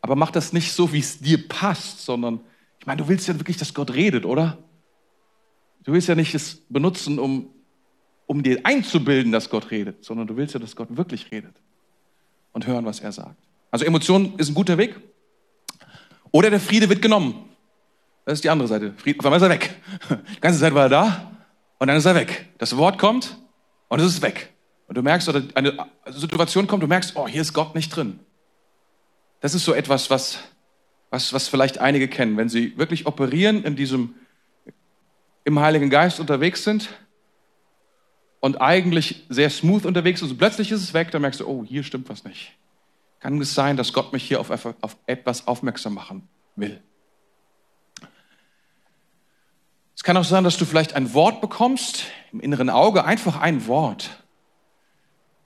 Aber mach das nicht so, wie es dir passt, sondern ich meine, du willst ja wirklich, dass Gott redet, oder? Du willst ja nicht es benutzen, um, um dir einzubilden, dass Gott redet, sondern du willst ja, dass Gott wirklich redet und hören, was er sagt. Also Emotion ist ein guter Weg. Oder der Friede wird genommen. Das ist die andere Seite. Frieden, auf einmal ist er weg. Die ganze Zeit war er da und dann ist er weg. Das Wort kommt und es ist weg. Und du merkst, oder eine Situation kommt, du merkst, oh, hier ist Gott nicht drin. Das ist so etwas, was, was, was vielleicht einige kennen, wenn sie wirklich operieren in diesem, im Heiligen Geist unterwegs sind und eigentlich sehr smooth unterwegs ist und plötzlich ist es weg, dann merkst du, oh, hier stimmt was nicht. Kann es sein, dass Gott mich hier auf, auf etwas aufmerksam machen will? Es kann auch sein, dass du vielleicht ein Wort bekommst, im inneren Auge, einfach ein Wort.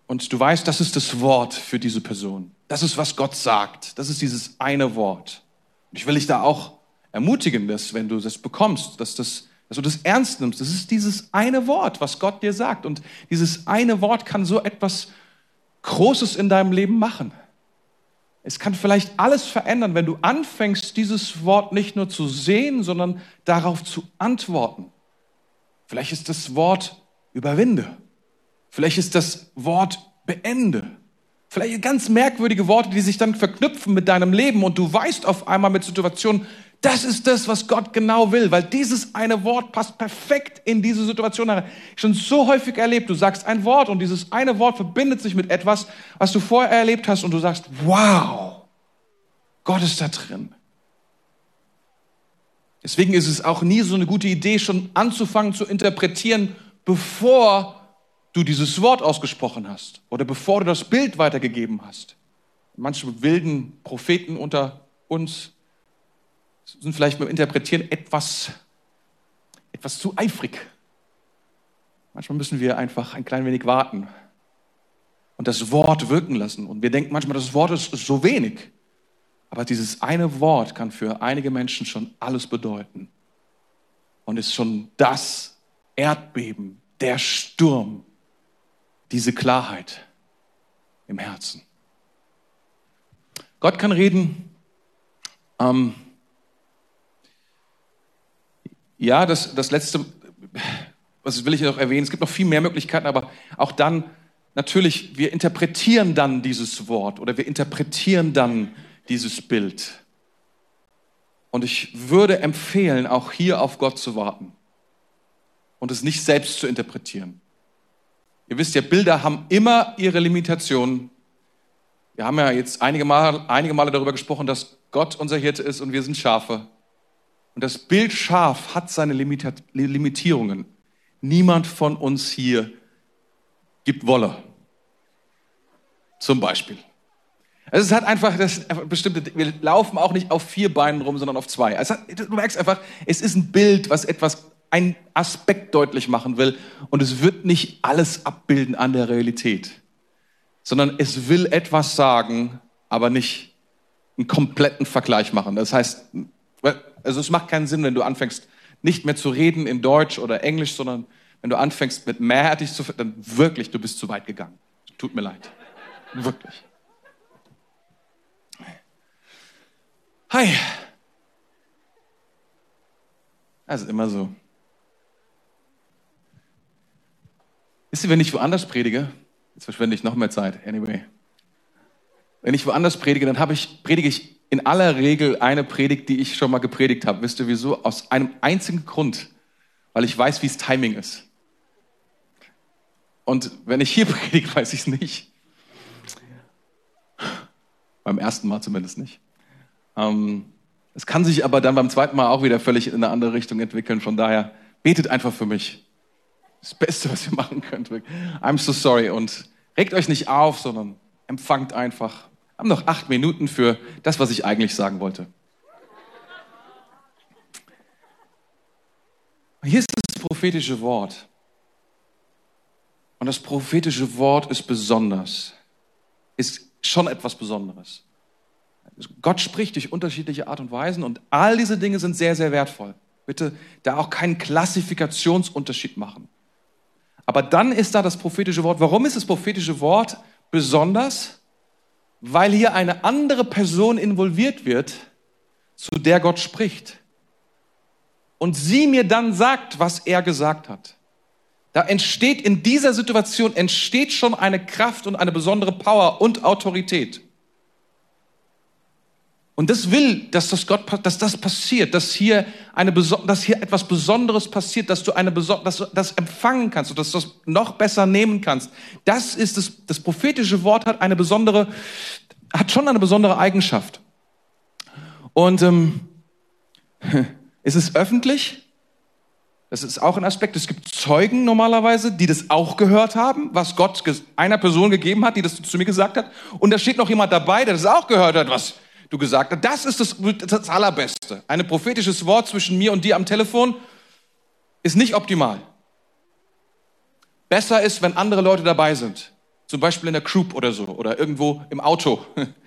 Und du weißt, das ist das Wort für diese Person. Das ist, was Gott sagt. Das ist dieses eine Wort. Und ich will dich da auch ermutigen, dass wenn du das bekommst, dass, das, dass du das ernst nimmst. Das ist dieses eine Wort, was Gott dir sagt. Und dieses eine Wort kann so etwas Großes in deinem Leben machen. Es kann vielleicht alles verändern, wenn du anfängst, dieses Wort nicht nur zu sehen, sondern darauf zu antworten. Vielleicht ist das Wort überwinde. Vielleicht ist das Wort beende. Vielleicht ganz merkwürdige Worte, die sich dann verknüpfen mit deinem Leben und du weißt auf einmal mit Situationen, das ist das, was Gott genau will, weil dieses eine Wort passt perfekt in diese Situation rein. Schon so häufig erlebt, du sagst ein Wort und dieses eine Wort verbindet sich mit etwas, was du vorher erlebt hast und du sagst, wow, Gott ist da drin. Deswegen ist es auch nie so eine gute Idee, schon anzufangen zu interpretieren, bevor du dieses Wort ausgesprochen hast oder bevor du das Bild weitergegeben hast. Manche wilden Propheten unter uns sind vielleicht beim Interpretieren etwas, etwas zu eifrig. Manchmal müssen wir einfach ein klein wenig warten und das Wort wirken lassen. Und wir denken manchmal, das Wort ist so wenig. Aber dieses eine Wort kann für einige Menschen schon alles bedeuten und ist schon das Erdbeben, der Sturm, diese Klarheit im Herzen. Gott kann reden. Ähm, ja, das, das letzte, was will ich noch erwähnen? Es gibt noch viel mehr Möglichkeiten, aber auch dann, natürlich, wir interpretieren dann dieses Wort oder wir interpretieren dann dieses Bild. Und ich würde empfehlen, auch hier auf Gott zu warten und es nicht selbst zu interpretieren. Ihr wisst ja, Bilder haben immer ihre Limitationen. Wir haben ja jetzt einige Male, einige Male darüber gesprochen, dass Gott unser Hirte ist und wir sind Schafe. Und das Bild Schaf hat seine Limitierungen. Niemand von uns hier gibt Wolle. Zum Beispiel. Also es hat einfach das bestimmte, wir laufen auch nicht auf vier Beinen rum, sondern auf zwei. Hat, du merkst einfach, es ist ein Bild, was etwas, einen Aspekt deutlich machen will. Und es wird nicht alles abbilden an der Realität, sondern es will etwas sagen, aber nicht einen kompletten Vergleich machen. Das heißt, also es macht keinen Sinn, wenn du anfängst, nicht mehr zu reden in Deutsch oder Englisch, sondern wenn du anfängst mit mehrheitlich zu, dann wirklich, du bist zu weit gegangen. Tut mir leid. Wirklich. Hi. Also immer so. Wisst ihr, wenn ich woanders predige, jetzt verschwende ich noch mehr Zeit, anyway. Wenn ich woanders predige, dann ich, predige ich in aller Regel eine Predigt, die ich schon mal gepredigt habe. Wisst ihr wieso? Aus einem einzigen Grund, weil ich weiß, wie es Timing ist. Und wenn ich hier predige, weiß ich es nicht. Beim ersten Mal zumindest nicht. Ähm, es kann sich aber dann beim zweiten Mal auch wieder völlig in eine andere Richtung entwickeln. Von daher betet einfach für mich. Das Beste, was ihr machen könnt. I'm so sorry. Und regt euch nicht auf, sondern empfangt einfach haben noch acht Minuten für das, was ich eigentlich sagen wollte. Hier ist das prophetische Wort. Und das prophetische Wort ist besonders, ist schon etwas Besonderes. Gott spricht durch unterschiedliche Art und Weisen und all diese Dinge sind sehr, sehr wertvoll. Bitte da auch keinen Klassifikationsunterschied machen. Aber dann ist da das prophetische Wort. Warum ist das prophetische Wort besonders, weil hier eine andere Person involviert wird, zu der Gott spricht. Und sie mir dann sagt, was er gesagt hat. Da entsteht in dieser Situation entsteht schon eine Kraft und eine besondere Power und Autorität. Und das will, dass das Gott, dass das passiert, dass hier eine, dass hier etwas Besonderes passiert, dass du eine, dass du das empfangen kannst und dass du das noch besser nehmen kannst. Das ist das, das prophetische Wort hat eine besondere, hat schon eine besondere Eigenschaft. Und ähm, ist es öffentlich? Das ist auch ein Aspekt. Es gibt Zeugen normalerweise, die das auch gehört haben, was Gott einer Person gegeben hat, die das zu mir gesagt hat. Und da steht noch jemand dabei, der das auch gehört hat, was du gesagt hast. Das ist das, das Allerbeste. Ein prophetisches Wort zwischen mir und dir am Telefon ist nicht optimal. Besser ist, wenn andere Leute dabei sind. Zum Beispiel in der Group oder so oder irgendwo im Auto.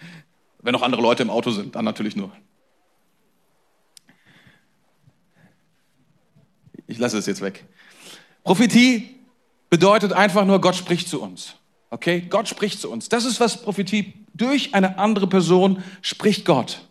wenn noch andere Leute im Auto sind, dann natürlich nur. Ich lasse es jetzt weg. Prophetie bedeutet einfach nur, Gott spricht zu uns. Okay? Gott spricht zu uns. Das ist, was Prophetie durch eine andere Person spricht Gott.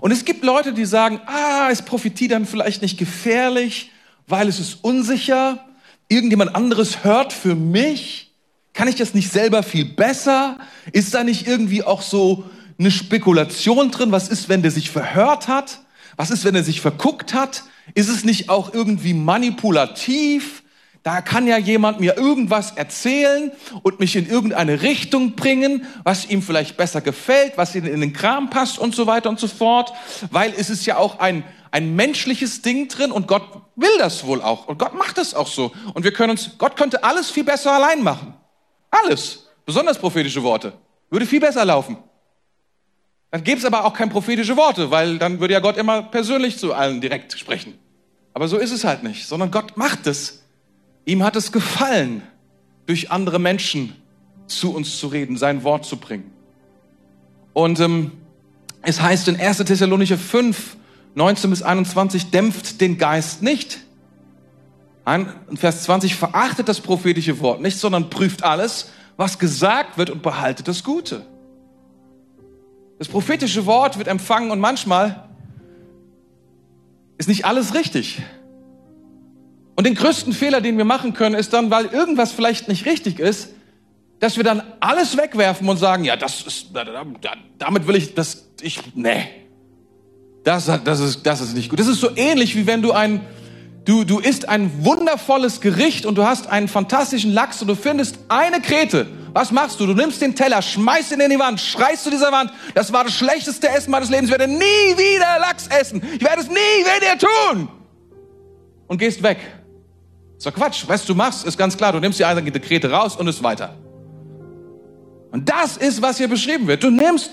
Und es gibt Leute, die sagen, ah, ist Prophetie dann vielleicht nicht gefährlich, weil es ist unsicher. Irgendjemand anderes hört für mich. Kann ich das nicht selber viel besser? Ist da nicht irgendwie auch so eine Spekulation drin? Was ist, wenn der sich verhört hat? Was ist, wenn er sich verguckt hat? Ist es nicht auch irgendwie manipulativ? Da kann ja jemand mir irgendwas erzählen und mich in irgendeine Richtung bringen, was ihm vielleicht besser gefällt, was ihm in den Kram passt und so weiter und so fort. Weil es ist ja auch ein, ein menschliches Ding drin und Gott will das wohl auch. Und Gott macht das auch so. Und wir können uns, Gott könnte alles viel besser allein machen. Alles. Besonders prophetische Worte. Würde viel besser laufen. Dann gäbe es aber auch keine prophetische Worte, weil dann würde ja Gott immer persönlich zu allen direkt sprechen. Aber so ist es halt nicht, sondern Gott macht es Ihm hat es gefallen, durch andere Menschen zu uns zu reden, sein Wort zu bringen. Und ähm, es heißt in 1. Thessalonicher 5, 19 bis 21, dämpft den Geist nicht. In Vers 20, verachtet das prophetische Wort nicht, sondern prüft alles, was gesagt wird und behaltet das Gute. Das prophetische Wort wird empfangen und manchmal ist nicht alles richtig. Und den größten Fehler, den wir machen können, ist dann, weil irgendwas vielleicht nicht richtig ist, dass wir dann alles wegwerfen und sagen, ja, das ist, damit will ich, das, ich, nee. Das, das ist, das ist nicht gut. Das ist so ähnlich, wie wenn du ein, du, du isst ein wundervolles Gericht und du hast einen fantastischen Lachs und du findest eine Krete. Was machst du? Du nimmst den Teller, schmeißt ihn in die Wand, schreist zu dieser Wand, das war das schlechteste Essen meines Lebens, ich werde nie wieder Lachs essen. Ich werde es nie wieder tun. Und gehst weg. Ist Quatsch. Was du machst, ist ganz klar. Du nimmst die einzelnen Dekrete raus und ist weiter. Und das ist, was hier beschrieben wird. Du nimmst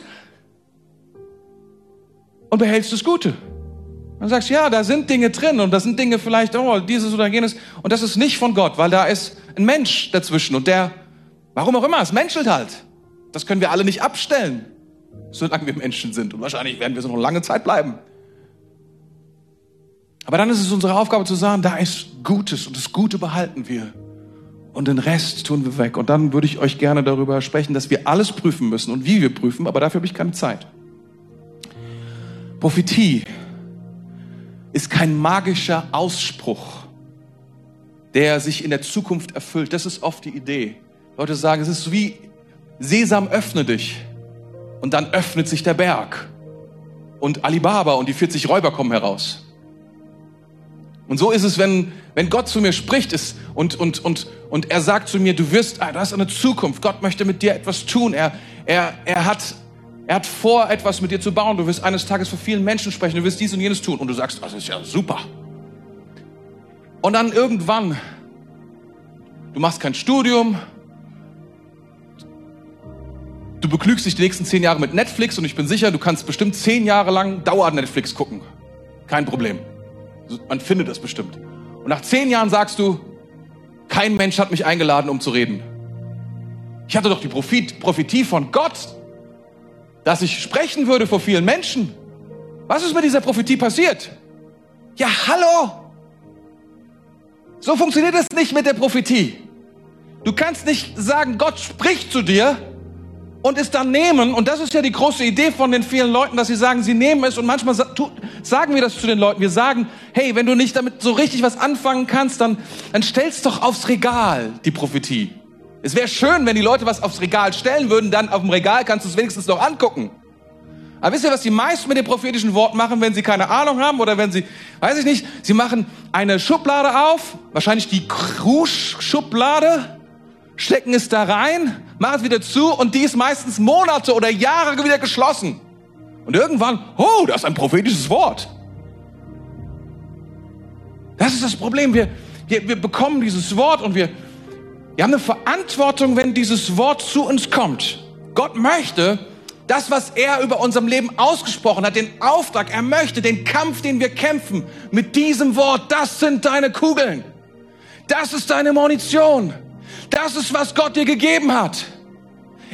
und behältst das Gute. Und sagst, ja, da sind Dinge drin und da sind Dinge vielleicht, oh, dieses oder jenes. Und das ist nicht von Gott, weil da ist ein Mensch dazwischen und der, warum auch immer, es menschelt halt. Das können wir alle nicht abstellen, solange wir Menschen sind. Und wahrscheinlich werden wir so noch lange Zeit bleiben. Aber dann ist es unsere Aufgabe zu sagen, da ist Gutes und das Gute behalten wir. Und den Rest tun wir weg. Und dann würde ich euch gerne darüber sprechen, dass wir alles prüfen müssen und wie wir prüfen, aber dafür habe ich keine Zeit. Prophetie ist kein magischer Ausspruch, der sich in der Zukunft erfüllt. Das ist oft die Idee. Leute sagen, es ist wie Sesam, öffne dich. Und dann öffnet sich der Berg. Und Alibaba und die 40 Räuber kommen heraus. Und so ist es, wenn, wenn Gott zu mir spricht ist und, und, und, und er sagt zu mir, du wirst, ah, du hast eine Zukunft. Gott möchte mit dir etwas tun. Er, er, er, hat, er hat vor, etwas mit dir zu bauen. Du wirst eines Tages vor vielen Menschen sprechen. Du wirst dies und jenes tun. Und du sagst, das ist ja super. Und dann irgendwann, du machst kein Studium, du begnügst dich die nächsten zehn Jahre mit Netflix und ich bin sicher, du kannst bestimmt zehn Jahre lang Dauer Netflix gucken. Kein Problem. Man findet es bestimmt. Und nach zehn Jahren sagst du, kein Mensch hat mich eingeladen, um zu reden. Ich hatte doch die Profit, Prophetie von Gott, dass ich sprechen würde vor vielen Menschen. Was ist mit dieser Prophetie passiert? Ja, hallo! So funktioniert es nicht mit der Prophetie. Du kannst nicht sagen, Gott spricht zu dir und es dann nehmen, und das ist ja die große Idee von den vielen Leuten, dass sie sagen, sie nehmen es und manchmal sagen wir das zu den Leuten. Wir sagen, hey, wenn du nicht damit so richtig was anfangen kannst, dann, dann stellst doch aufs Regal die Prophetie. Es wäre schön, wenn die Leute was aufs Regal stellen würden, dann auf dem Regal kannst du es wenigstens noch angucken. Aber wisst ihr, was die meisten mit dem prophetischen Wort machen, wenn sie keine Ahnung haben oder wenn sie, weiß ich nicht, sie machen eine Schublade auf, wahrscheinlich die Krusch-Schublade, stecken es da rein, machen es wieder zu und die ist meistens Monate oder Jahre wieder geschlossen. Und irgendwann, oh, das ist ein prophetisches Wort. Das ist das Problem. Wir, wir, wir bekommen dieses Wort und wir, wir haben eine Verantwortung, wenn dieses Wort zu uns kommt. Gott möchte, das, was er über unserem Leben ausgesprochen hat, den Auftrag, er möchte den Kampf, den wir kämpfen, mit diesem Wort, das sind deine Kugeln. Das ist deine Munition. Das ist, was Gott dir gegeben hat.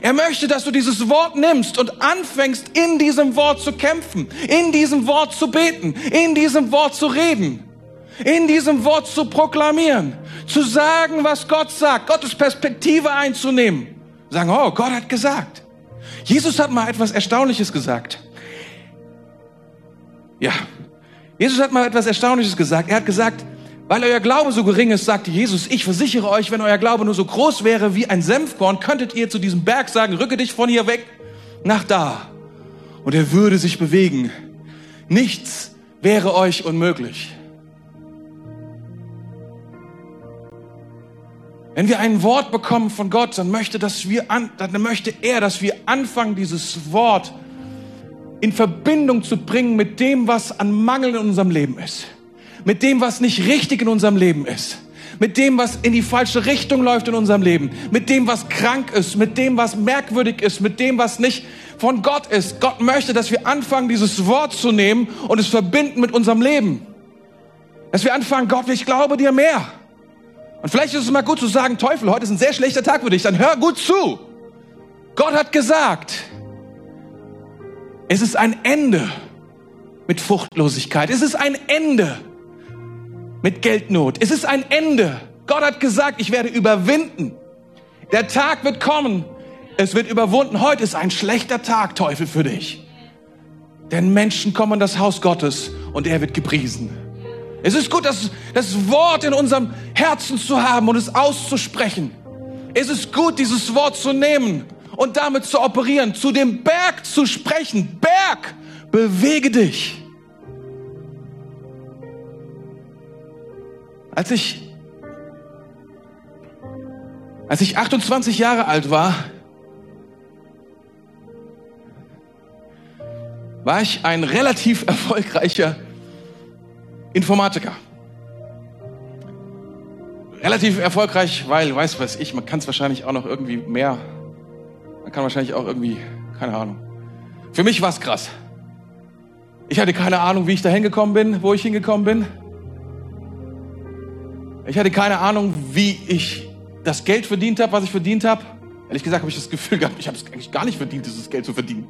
Er möchte, dass du dieses Wort nimmst und anfängst, in diesem Wort zu kämpfen, in diesem Wort zu beten, in diesem Wort zu reden, in diesem Wort zu proklamieren, zu sagen, was Gott sagt, Gottes Perspektive einzunehmen. Sagen, oh, Gott hat gesagt. Jesus hat mal etwas Erstaunliches gesagt. Ja, Jesus hat mal etwas Erstaunliches gesagt. Er hat gesagt, weil euer Glaube so gering ist, sagte Jesus, ich versichere euch, wenn euer Glaube nur so groß wäre wie ein Senfkorn, könntet ihr zu diesem Berg sagen, rücke dich von hier weg nach da. Und er würde sich bewegen. Nichts wäre euch unmöglich. Wenn wir ein Wort bekommen von Gott, dann möchte, dass wir an, dann möchte er, dass wir anfangen, dieses Wort in Verbindung zu bringen mit dem, was an Mangel in unserem Leben ist. Mit dem, was nicht richtig in unserem Leben ist. Mit dem, was in die falsche Richtung läuft in unserem Leben. Mit dem, was krank ist. Mit dem, was merkwürdig ist. Mit dem, was nicht von Gott ist. Gott möchte, dass wir anfangen, dieses Wort zu nehmen und es verbinden mit unserem Leben. Dass wir anfangen, Gott, ich glaube dir mehr. Und vielleicht ist es mal gut zu sagen, Teufel, heute ist ein sehr schlechter Tag für dich. Dann hör gut zu. Gott hat gesagt, es ist ein Ende mit Fruchtlosigkeit. Es ist ein Ende mit Geldnot. Es ist ein Ende. Gott hat gesagt, ich werde überwinden. Der Tag wird kommen. Es wird überwunden. Heute ist ein schlechter Tag, Teufel, für dich. Denn Menschen kommen in das Haus Gottes und er wird gepriesen. Es ist gut, das, das Wort in unserem Herzen zu haben und es auszusprechen. Es ist gut, dieses Wort zu nehmen und damit zu operieren, zu dem Berg zu sprechen. Berg, bewege dich. Als ich, als ich 28 Jahre alt war, war ich ein relativ erfolgreicher Informatiker. Relativ erfolgreich, weil, weiß was ich, man kann es wahrscheinlich auch noch irgendwie mehr. Man kann wahrscheinlich auch irgendwie, keine Ahnung. Für mich war es krass. Ich hatte keine Ahnung, wie ich da hingekommen bin, wo ich hingekommen bin. Ich hatte keine Ahnung, wie ich das Geld verdient habe, was ich verdient habe. Ehrlich gesagt habe ich das Gefühl gehabt, ich habe es eigentlich gar nicht verdient, dieses Geld zu verdienen.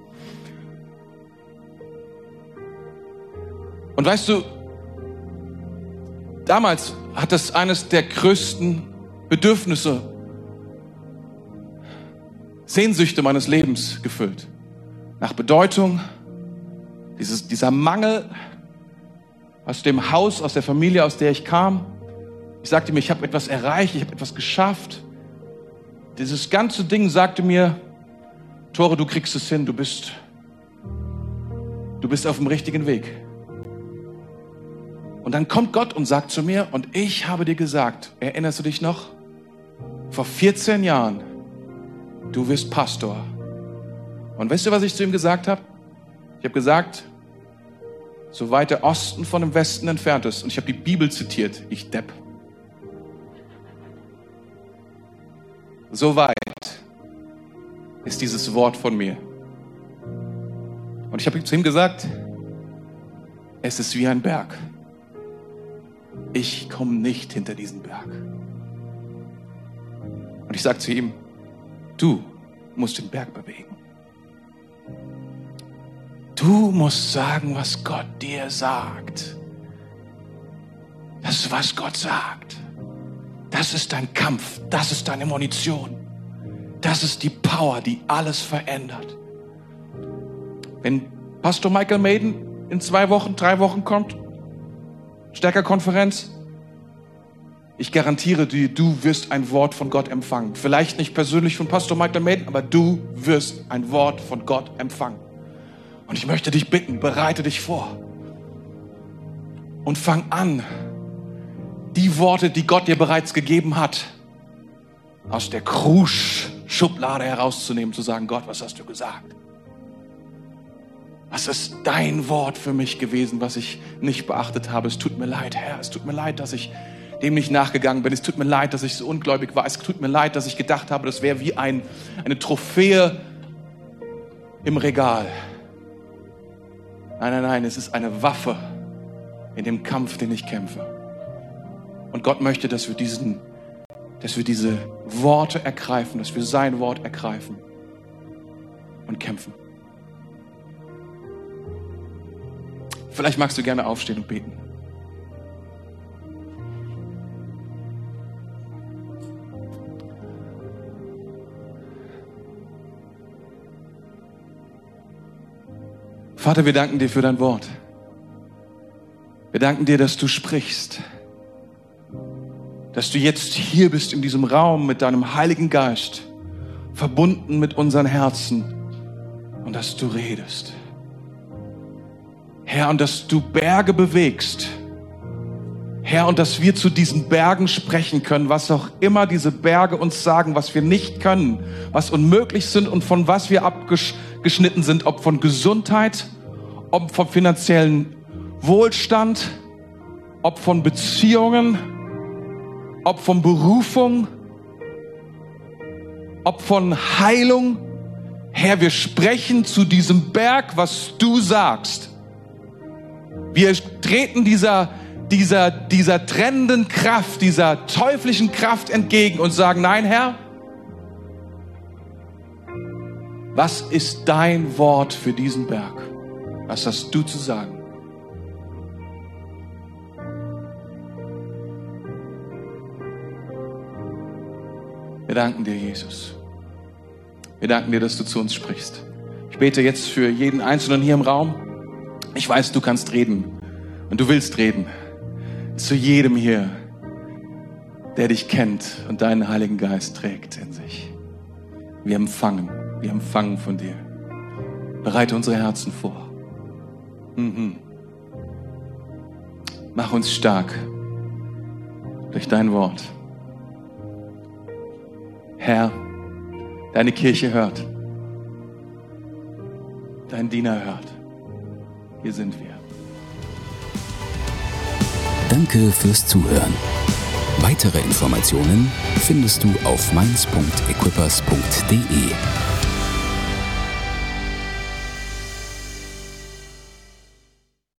Und weißt du, Damals hat das eines der größten Bedürfnisse, Sehnsüchte meines Lebens gefüllt. Nach Bedeutung, dieses, dieser Mangel aus dem Haus, aus der Familie, aus der ich kam. Ich sagte mir, ich habe etwas erreicht, ich habe etwas geschafft. Dieses ganze Ding sagte mir, Tore, du kriegst es hin, du bist, du bist auf dem richtigen Weg. Und dann kommt Gott und sagt zu mir, und ich habe dir gesagt, erinnerst du dich noch? Vor 14 Jahren, du wirst Pastor. Und weißt du, was ich zu ihm gesagt habe? Ich habe gesagt, so weit der Osten von dem Westen entfernt ist, und ich habe die Bibel zitiert, ich Depp. So weit ist dieses Wort von mir. Und ich habe zu ihm gesagt, es ist wie ein Berg ich komme nicht hinter diesen Berg. Und ich sage zu ihm, du musst den Berg bewegen. Du musst sagen, was Gott dir sagt. Das ist, was Gott sagt. Das ist dein Kampf. Das ist deine Munition. Das ist die Power, die alles verändert. Wenn Pastor Michael Maiden in zwei Wochen, drei Wochen kommt, Stärkerkonferenz, ich garantiere dir, du wirst ein Wort von Gott empfangen. Vielleicht nicht persönlich von Pastor Michael Maiden, aber du wirst ein Wort von Gott empfangen. Und ich möchte dich bitten, bereite dich vor und fang an, die Worte, die Gott dir bereits gegeben hat, aus der Krusch-Schublade herauszunehmen, zu sagen, Gott, was hast du gesagt? Was ist dein Wort für mich gewesen, was ich nicht beachtet habe? Es tut mir leid, Herr, es tut mir leid, dass ich dem nicht nachgegangen bin. Es tut mir leid, dass ich so ungläubig war. Es tut mir leid, dass ich gedacht habe, das wäre wie ein, eine Trophäe im Regal. Nein, nein, nein, es ist eine Waffe in dem Kampf, den ich kämpfe. Und Gott möchte, dass wir diesen, dass wir diese Worte ergreifen, dass wir sein Wort ergreifen und kämpfen. Vielleicht magst du gerne aufstehen und beten. Vater, wir danken dir für dein Wort. Wir danken dir, dass du sprichst, dass du jetzt hier bist in diesem Raum mit deinem Heiligen Geist, verbunden mit unseren Herzen und dass du redest. Herr, und dass du Berge bewegst. Herr, und dass wir zu diesen Bergen sprechen können, was auch immer diese Berge uns sagen, was wir nicht können, was unmöglich sind und von was wir abgeschnitten sind, ob von Gesundheit, ob vom finanziellen Wohlstand, ob von Beziehungen, ob von Berufung, ob von Heilung. Herr, wir sprechen zu diesem Berg, was du sagst. Wir treten dieser, dieser, dieser trennenden Kraft, dieser teuflischen Kraft entgegen und sagen, nein, Herr, was ist dein Wort für diesen Berg? Was hast du zu sagen? Wir danken dir, Jesus. Wir danken dir, dass du zu uns sprichst. Ich bete jetzt für jeden Einzelnen hier im Raum. Ich weiß, du kannst reden und du willst reden. Zu jedem hier, der dich kennt und deinen Heiligen Geist trägt in sich. Wir empfangen, wir empfangen von dir. Bereite unsere Herzen vor. Mhm. Mach uns stark durch dein Wort. Herr, deine Kirche hört. Dein Diener hört. Hier sind wir. Danke fürs Zuhören. Weitere Informationen findest du auf mainz.equippers.de.